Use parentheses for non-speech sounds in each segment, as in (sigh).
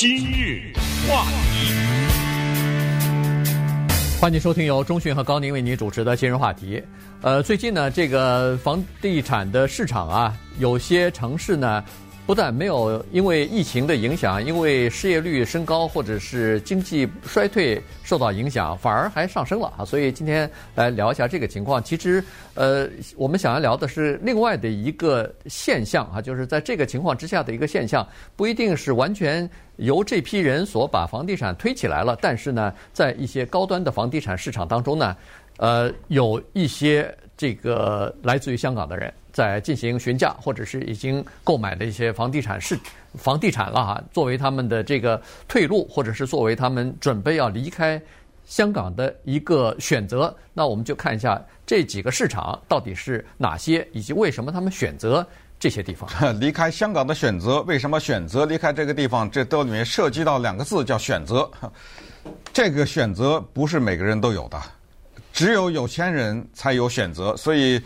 今日话题，欢迎收听由中讯和高宁为您主持的今日话题。呃，最近呢，这个房地产的市场啊，有些城市呢。不但没有因为疫情的影响，因为失业率升高或者是经济衰退受到影响，反而还上升了啊！所以今天来聊一下这个情况。其实，呃，我们想要聊的是另外的一个现象啊，就是在这个情况之下的一个现象，不一定是完全由这批人所把房地产推起来了，但是呢，在一些高端的房地产市场当中呢，呃，有一些这个来自于香港的人。在进行询价，或者是已经购买的一些房地产是房地产了哈，作为他们的这个退路，或者是作为他们准备要离开香港的一个选择。那我们就看一下这几个市场到底是哪些，以及为什么他们选择这些地方。离开香港的选择，为什么选择离开这个地方？这都里面涉及到两个字，叫选择。这个选择不是每个人都有的，只有有钱人才有选择，所以。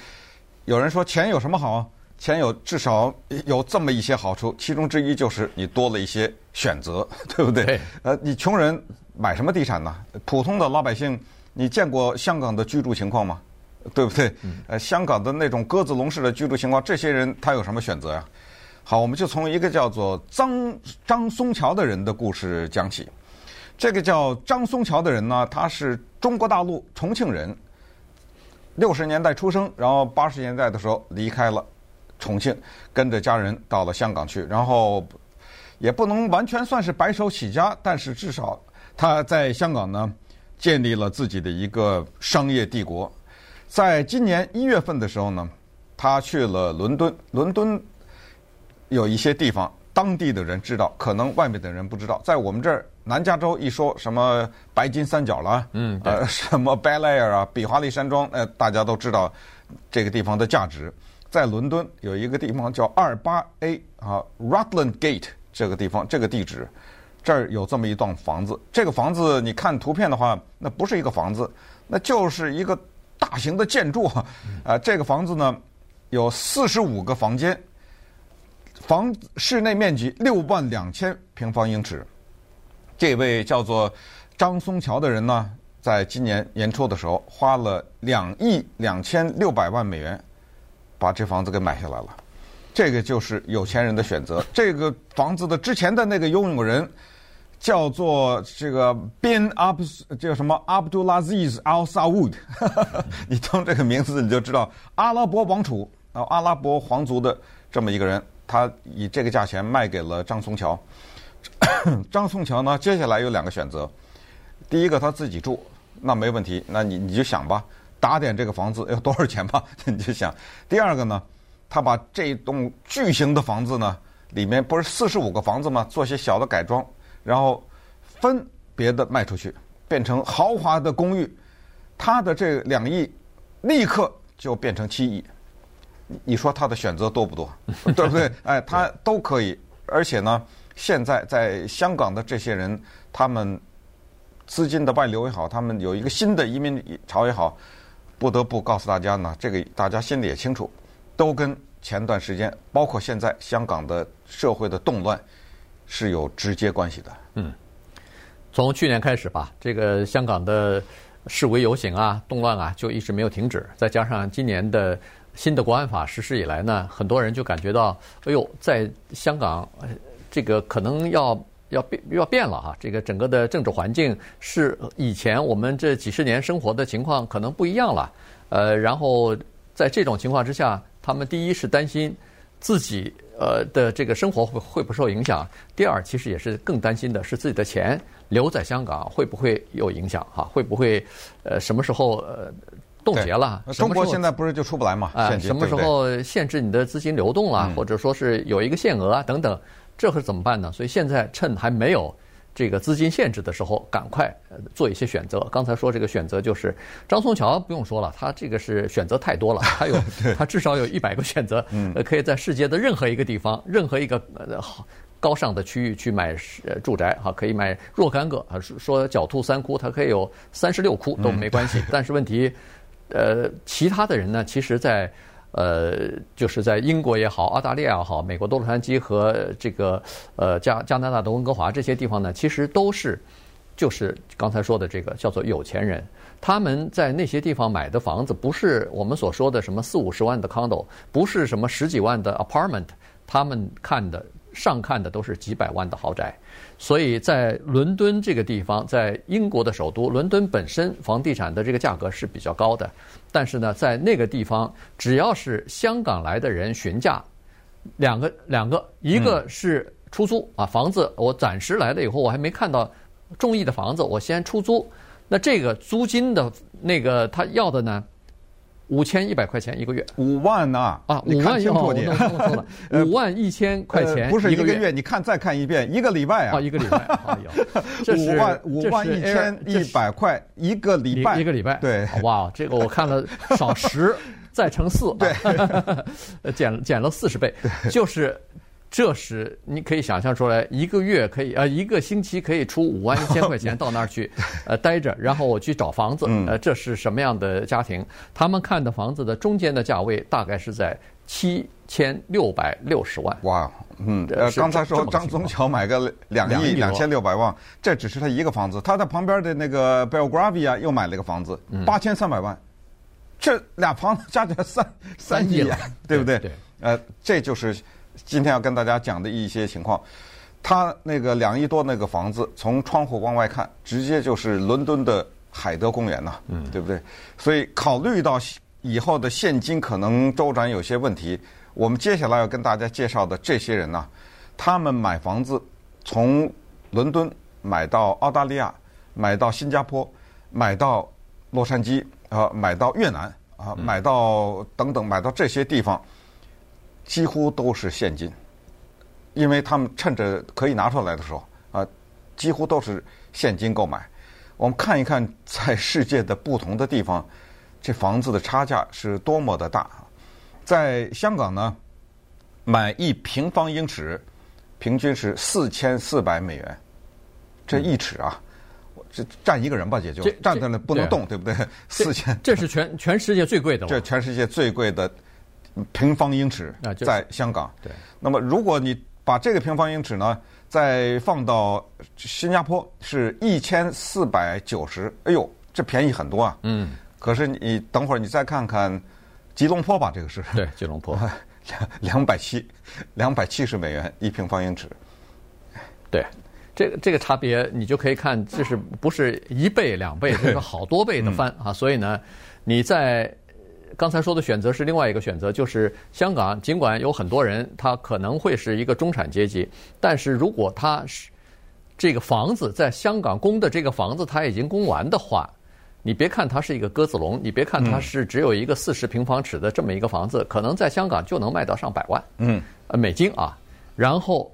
有人说钱有什么好？钱有至少有这么一些好处，其中之一就是你多了一些选择，(laughs) 对不对？对。呃，你穷人买什么地产呢？普通的老百姓，你见过香港的居住情况吗？对不对？呃，香港的那种鸽子笼式的居住情况，这些人他有什么选择呀？好，我们就从一个叫做张张松桥的人的故事讲起。这个叫张松桥的人呢，他是中国大陆重庆人。六十年代出生，然后八十年代的时候离开了重庆，跟着家人到了香港去。然后也不能完全算是白手起家，但是至少他在香港呢建立了自己的一个商业帝国。在今年一月份的时候呢，他去了伦敦。伦敦有一些地方，当地的人知道，可能外面的人不知道。在我们这儿。南加州一说什么白金三角了，嗯，呃，(laughs) 什么 Bel Air 啊，比华利山庄，呃，大家都知道这个地方的价值。在伦敦有一个地方叫二八 A 啊，Rutland Gate 这个地方，这个地址，这儿有这么一栋房子。这个房子你看图片的话，那不是一个房子，那就是一个大型的建筑啊。呃，这个房子呢有四十五个房间，房室内面积六万两千平方英尺。这位叫做张松桥的人呢，在今年年初的时候，花了两亿两千六百万美元，把这房子给买下来了。这个就是有钱人的选择。这个房子的之前的那个拥有人叫做这个 Bin Ab 叫什么 Abdulaziz Al Saud，(laughs) 你听这个名字你就知道阿拉伯王储啊，阿拉伯皇族的这么一个人，他以这个价钱卖给了张松桥。(coughs) 张松桥呢，接下来有两个选择。第一个他自己住，那没问题，那你你就想吧，打点这个房子 (laughs) 要多少钱吧，(laughs) 你就想。第二个呢，他把这栋巨型的房子呢，里面不是四十五个房子吗？做些小的改装，然后分别的卖出去，变成豪华的公寓。他的这两亿立刻就变成七亿。你说他的选择多不多？(laughs) 对不对？哎，他都可以，而且呢。现在在香港的这些人，他们资金的外流也好，他们有一个新的移民潮也好，不得不告诉大家呢，这个大家心里也清楚，都跟前段时间，包括现在香港的社会的动乱是有直接关系的。嗯，从去年开始吧，这个香港的示威游行啊、动乱啊，就一直没有停止。再加上今年的新的国安法实施以来呢，很多人就感觉到，哎呦，在香港。这个可能要要变要变了哈，这个整个的政治环境是以前我们这几十年生活的情况可能不一样了，呃，然后在这种情况之下，他们第一是担心自己呃的这个生活会会不受影响，第二其实也是更担心的是自己的钱留在香港会不会有影响哈，会不会呃什么时候呃冻结了？中国现在不是就出不来嘛？啊，什么时候限制你的资金流动了，或者说是有一个限额啊等等。这会怎么办呢？所以现在趁还没有这个资金限制的时候，赶快做一些选择。刚才说这个选择就是张松桥不用说了，他这个是选择太多了，他有 (laughs) 他至少有一百个选择，呃，可以在世界的任何一个地方、任何一个呃好高尚的区域去买呃住宅哈，可以买若干个啊，说狡兔三窟，它可以有三十六窟都没关系。(laughs) 但是问题，呃，其他的人呢，其实在。呃，就是在英国也好，澳大利亚也好，美国多洛杉矶和这个呃加加拿大的温哥华这些地方呢，其实都是就是刚才说的这个叫做有钱人，他们在那些地方买的房子，不是我们所说的什么四五十万的 condo，不是什么十几万的 apartment，他们看的。上看的都是几百万的豪宅，所以在伦敦这个地方，在英国的首都伦敦本身，房地产的这个价格是比较高的。但是呢，在那个地方，只要是香港来的人询价，两个两个，一个是出租啊，房子我暂时来了以后，我还没看到中意的房子，我先出租。那这个租金的那个他要的呢？五千一百块钱一个月，五万呐啊！啊，五万要我弄错了，(laughs) 五万一千块钱不是一个月，你看再看一遍，一个礼拜啊，一个礼拜，哎呦，(laughs) 五万五万一千一百块一个礼拜，一个礼拜，对，哇，这个我看了少十 (laughs) 再乘四，对，减减了四十倍，就是。这是你可以想象出来，一个月可以呃，一个星期可以出五万一千块钱到那儿去，(laughs) 呃，待着，然后我去找房子，呃，这是什么样的家庭？他们看的房子的中间的价位大概是在七千六百六十万。哇，嗯，呃，刚才说张宗桥买个两亿两千六百万，这只是他一个房子，他在旁边的那个 Belgravia 又买了一个房子，八千三百万，这俩房子加起来三三亿，对不对？对，呃，这就是。今天要跟大家讲的一些情况，他那个两亿多那个房子，从窗户往外看，直接就是伦敦的海德公园呐，嗯，对不对？所以考虑到以后的现金可能周转有些问题，我们接下来要跟大家介绍的这些人呢，他们买房子从伦敦买到澳大利亚，买到新加坡，买到洛杉矶啊，买到越南啊，买到等等，买到这些地方。几乎都是现金，因为他们趁着可以拿出来的时候啊，几乎都是现金购买。我们看一看，在世界的不同的地方，这房子的差价是多么的大。在香港呢，买一平方英尺平均是四千四百美元，这一尺啊，这站一个人吧，也就站在那不能动，对不对？四千，这是全全世界最贵的了。这全世界最贵的。平方英尺在香港，对。那么，如果你把这个平方英尺呢，再放到新加坡，是一千四百九十。哎呦，这便宜很多啊！嗯。可是你等会儿你再看看吉隆坡吧，这个是。对，吉隆坡两 (laughs) 两百七，两百七十美元一平方英尺。对，这个这个差别你就可以看，这是不是一倍两倍，这个好多倍的翻啊！所以呢，你在。刚才说的选择是另外一个选择，就是香港。尽管有很多人他可能会是一个中产阶级，但是如果他是这个房子在香港供的这个房子他已经供完的话，你别看它是一个鸽子笼，你别看它是只有一个四十平方尺的这么一个房子，可能在香港就能卖到上百万，嗯，呃，美金啊。然后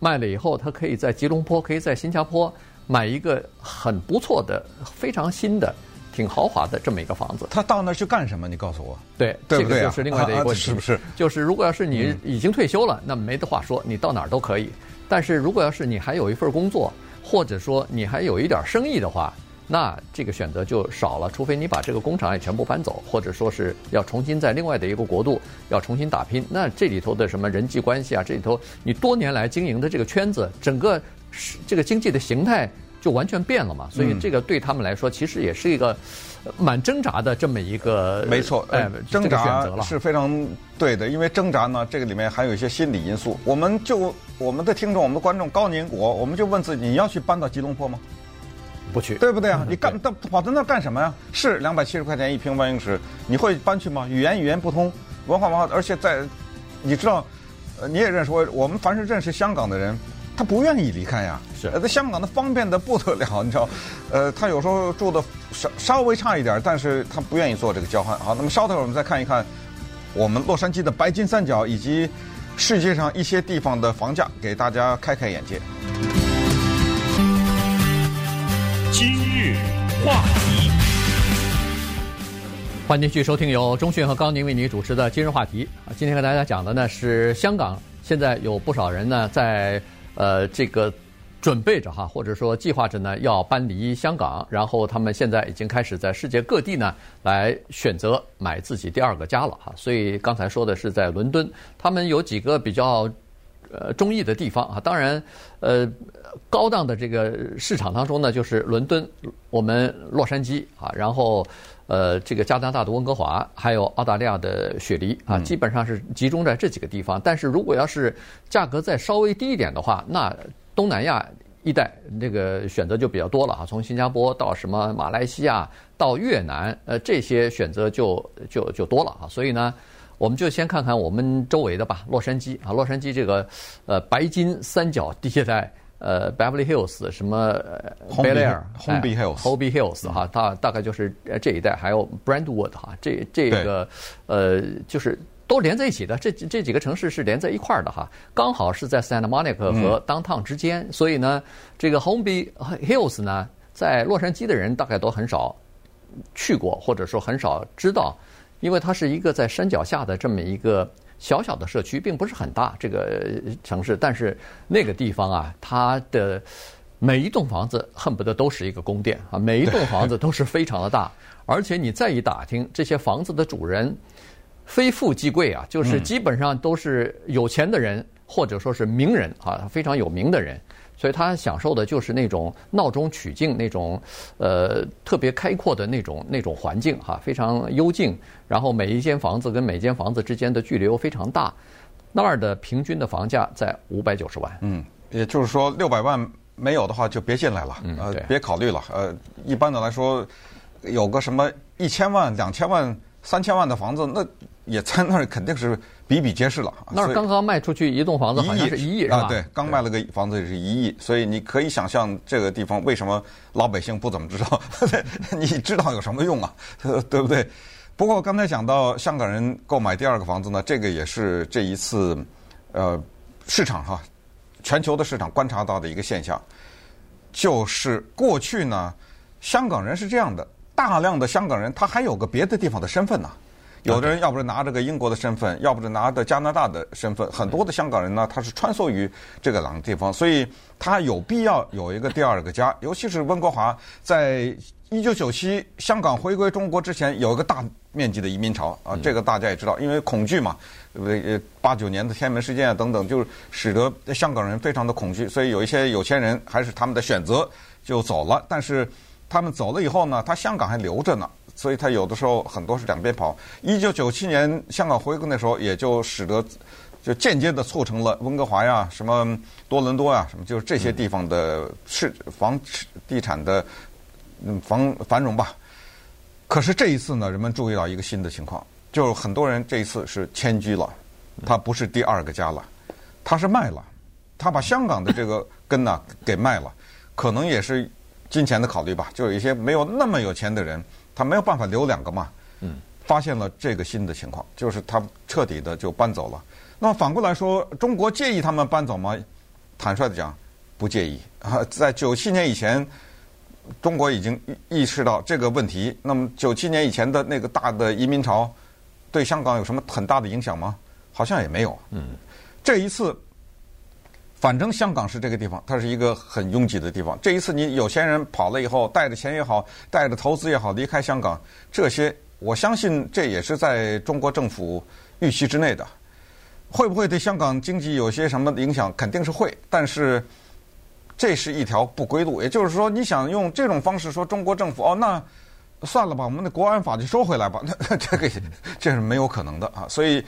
卖了以后，他可以在吉隆坡，可以在新加坡买一个很不错的、非常新的。挺豪华的这么一个房子，他到那儿去干什么？你告诉我。对？这个就是另外的一个问题，是不是？就是如果要是你已经退休了，那没得话说，你到哪儿都可以。但是如果要是你还有一份工作，或者说你还有一点生意的话，那这个选择就少了。除非你把这个工厂也全部搬走，或者说是要重新在另外的一个国度要重新打拼，那这里头的什么人际关系啊，这里头你多年来经营的这个圈子，整个这个经济的形态。就完全变了嘛，所以这个对他们来说，其实也是一个蛮挣扎的这么一个。没错，哎，挣扎是非常对的，因为挣扎呢，这个里面还有一些心理因素。我们就我们的听众、我们的观众高宁国，我们就问自己：你要去搬到吉隆坡吗？不去，对不对啊？你干到跑到那干什么呀？是两百七十块钱一平方英尺，你会搬去吗？语言语言不通，文化文化，而且在你知道，呃，你也认识我，我们凡是认识香港的人。他不愿意离开呀，是在香港他方便的不得了，你知道，呃，他有时候住的稍稍微差一点，但是他不愿意做这个交换。好，那么稍等会儿我们再看一看我们洛杉矶的白金三角以及世界上一些地方的房价，给大家开开眼界。今日话题，欢迎继续收听由钟讯和高宁为您主持的今日话题。啊，今天和大家讲的呢是香港，现在有不少人呢在。呃，这个准备着哈，或者说计划着呢，要搬离香港，然后他们现在已经开始在世界各地呢来选择买自己第二个家了哈。所以刚才说的是在伦敦，他们有几个比较呃中意的地方啊。当然，呃，高档的这个市场当中呢，就是伦敦、我们洛杉矶啊，然后呃这个加拿大的温哥华，还有澳大利亚的雪梨啊，基本上是集中在这几个地方。但是如果要是价格再稍微低一点的话，那东南亚一带这个选择就比较多了啊，从新加坡到什么马来西亚到越南，呃，这些选择就就就多了啊。所以呢，我们就先看看我们周围的吧，洛杉矶啊，洛杉矶这个呃白金三角地带，呃，Beverly Hills 什么 Bel Air，Holby Hills，Holby Hills 哈，大大概就是这一带，还有 Brentwood 哈，这这个呃就是。都连在一起的，这这几个城市是连在一块儿的哈，刚好是在 Santa Monica 和 Downtown 之间，嗯、所以呢，这个 Holmby Hills 呢，在洛杉矶的人大概都很少去过，或者说很少知道，因为它是一个在山脚下的这么一个小小的社区，并不是很大这个城市，但是那个地方啊，它的每一栋房子恨不得都是一个宫殿啊，每一栋房子都是非常的大，而且你再一打听，这些房子的主人。非富即贵啊，就是基本上都是有钱的人，或者说是名人啊，非常有名的人，所以他享受的就是那种闹中取静那种，呃，特别开阔的那种那种环境哈，非常幽静。然后每一间房子跟每间房子之间的距离又非常大，那儿的平均的房价在五百九十万。嗯，也就是说六百万没有的话就别进来了，呃，别考虑了。呃，一般的来说，有个什么一千万、两千万、三千万的房子那。也在那儿肯定是比比皆是了。那儿刚刚卖出去一栋房子，好像是一亿？啊，对，刚卖了个房子也是一亿，所以你可以想象这个地方为什么老百姓不怎么知道？(laughs) 你知道有什么用啊？(laughs) 对不对？不过刚才讲到香港人购买第二个房子呢，这个也是这一次呃市场哈，全球的市场观察到的一个现象，就是过去呢，香港人是这样的，大量的香港人他还有个别的地方的身份呢。有的人要不是拿这个英国的身份，要不是拿的加拿大的身份，很多的香港人呢，他是穿梭于这个两个地方，所以他有必要有一个第二个家。尤其是温哥华，在一九九七香港回归中国之前，有一个大面积的移民潮啊，这个大家也知道，因为恐惧嘛，对不对？八九年的天安门事件啊等等，就使得香港人非常的恐惧，所以有一些有钱人还是他们的选择就走了。但是他们走了以后呢，他香港还留着呢。所以他有的时候很多是两边跑。一九九七年香港回归那时候，也就使得就间接的促成了温哥华呀、什么多伦多呀、什么就是这些地方的市房地产的嗯房繁荣吧。可是这一次呢，人们注意到一个新的情况，就是很多人这一次是迁居了，他不是第二个家了，他是卖了，他把香港的这个根呢给卖了，可能也是金钱的考虑吧。就有一些没有那么有钱的人。他没有办法留两个嘛，嗯，发现了这个新的情况，就是他彻底的就搬走了。那么反过来说，中国介意他们搬走吗？坦率的讲，不介意啊。(laughs) 在九七年以前，中国已经意识到这个问题。那么九七年以前的那个大的移民潮，对香港有什么很大的影响吗？好像也没有。嗯，这一次。反正香港是这个地方，它是一个很拥挤的地方。这一次你有钱人跑了以后，带着钱也好，带着投资也好，离开香港，这些我相信这也是在中国政府预期之内的。会不会对香港经济有些什么影响？肯定是会，但是这是一条不归路。也就是说，你想用这种方式说中国政府哦，那算了吧，我们的国安法就收回来吧，那 (laughs) 这个这是没有可能的啊。所以。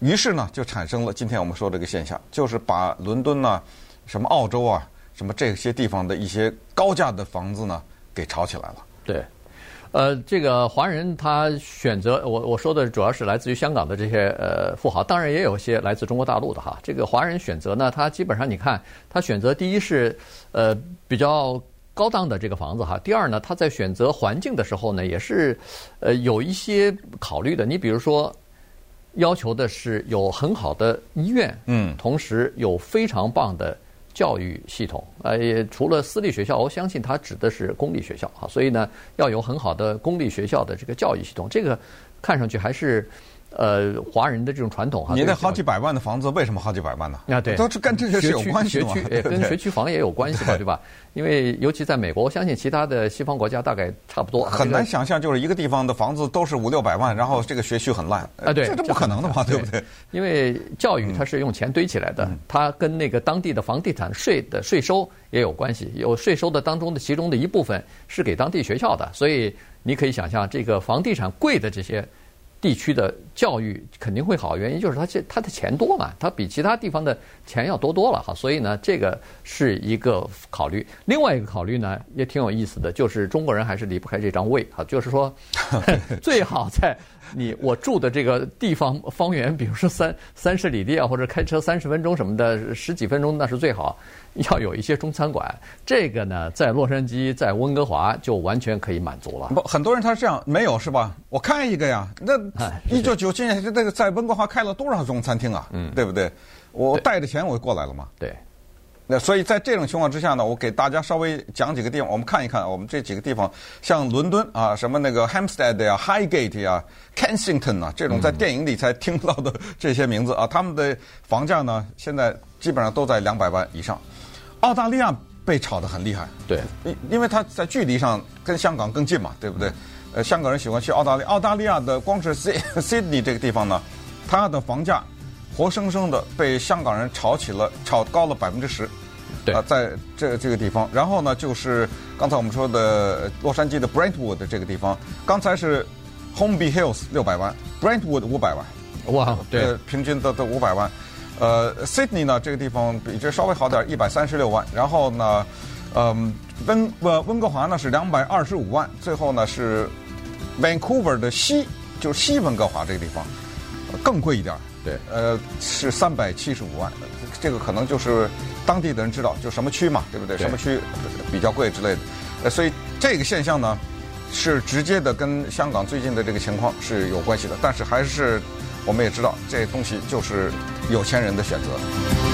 于是呢，就产生了今天我们说这个现象，就是把伦敦呢、什么澳洲啊、什么这些地方的一些高价的房子呢，给炒起来了。对，呃，这个华人他选择我我说的主要是来自于香港的这些呃富豪，当然也有些来自中国大陆的哈。这个华人选择呢，他基本上你看，他选择第一是呃比较高档的这个房子哈，第二呢，他在选择环境的时候呢，也是呃有一些考虑的。你比如说。要求的是有很好的医院，嗯，同时有非常棒的教育系统。呃，也除了私立学校，我相信它指的是公立学校啊。所以呢，要有很好的公立学校的这个教育系统，这个看上去还是呃华人的这种传统哈。你那好几百万的房子为什么好几百万呢？啊，对，都是跟这些是有关系的嘛。学区 (laughs) 跟学区房也有关系嘛，对吧？因为尤其在美国，我相信其他的西方国家大概差不多。很难想象，就是一个地方的房子都是五六百万，然后这个学区很烂啊，对，这是不可能的嘛，对不对？因为教育它是用钱堆起来的，它跟那个当地的房地产税的税收也有关系，有税收的当中的其中的一部分是给当地学校的，所以你可以想象，这个房地产贵的这些。地区的教育肯定会好，原因就是他这他的钱多嘛，他比其他地方的钱要多多了哈，所以呢，这个是一个考虑。另外一个考虑呢，也挺有意思的，就是中国人还是离不开这张胃哈，就是说 (laughs) 最好在你我住的这个地方方圆，比如说三三十里地啊，或者开车三十分钟什么的，十几分钟那是最好。要有一些中餐馆，这个呢，在洛杉矶、在温哥华就完全可以满足了。不，很多人他是这样，没有是吧？我开一个呀。那一九九七年，那个在温哥华开了多少中餐厅啊？嗯，对不对？我带着钱我就过来了嘛。对。那所以在这种情况之下呢，我给大家稍微讲几个地方，我们看一看我们这几个地方，像伦敦啊，什么那个 Hampstead 呀、Highgate 呀、Kensington 啊，这种在电影里才听到的这些名字啊，他们的房价呢，现在基本上都在两百万以上。澳大利亚被炒得很厉害，对，因因为它在距离上跟香港更近嘛，对不对？呃，香港人喜欢去澳大利亚，澳大利亚的光是 (laughs) Sydney 这个地方呢，它的房价活生生的被香港人炒起了，炒高了百分之十，对啊，在这这个地方。然后呢，就是刚才我们说的洛杉矶的 Brentwood 这个地方，刚才是 Homeby Hills 六百万，Brentwood 五百万，哇，对，平均的都五百万。呃，Sydney 呢，这个地方比这稍微好点，一百三十六万。然后呢，嗯，温呃温哥华呢是两百二十五万。最后呢是 Vancouver 的西，就是西温哥华这个地方，更贵一点。对，呃，是三百七十五万。这个可能就是当地的人知道，就什么区嘛，对不对？对什么区比较贵之类的。呃，所以这个现象呢，是直接的跟香港最近的这个情况是有关系的。但是还是。我们也知道，这东西就是有钱人的选择。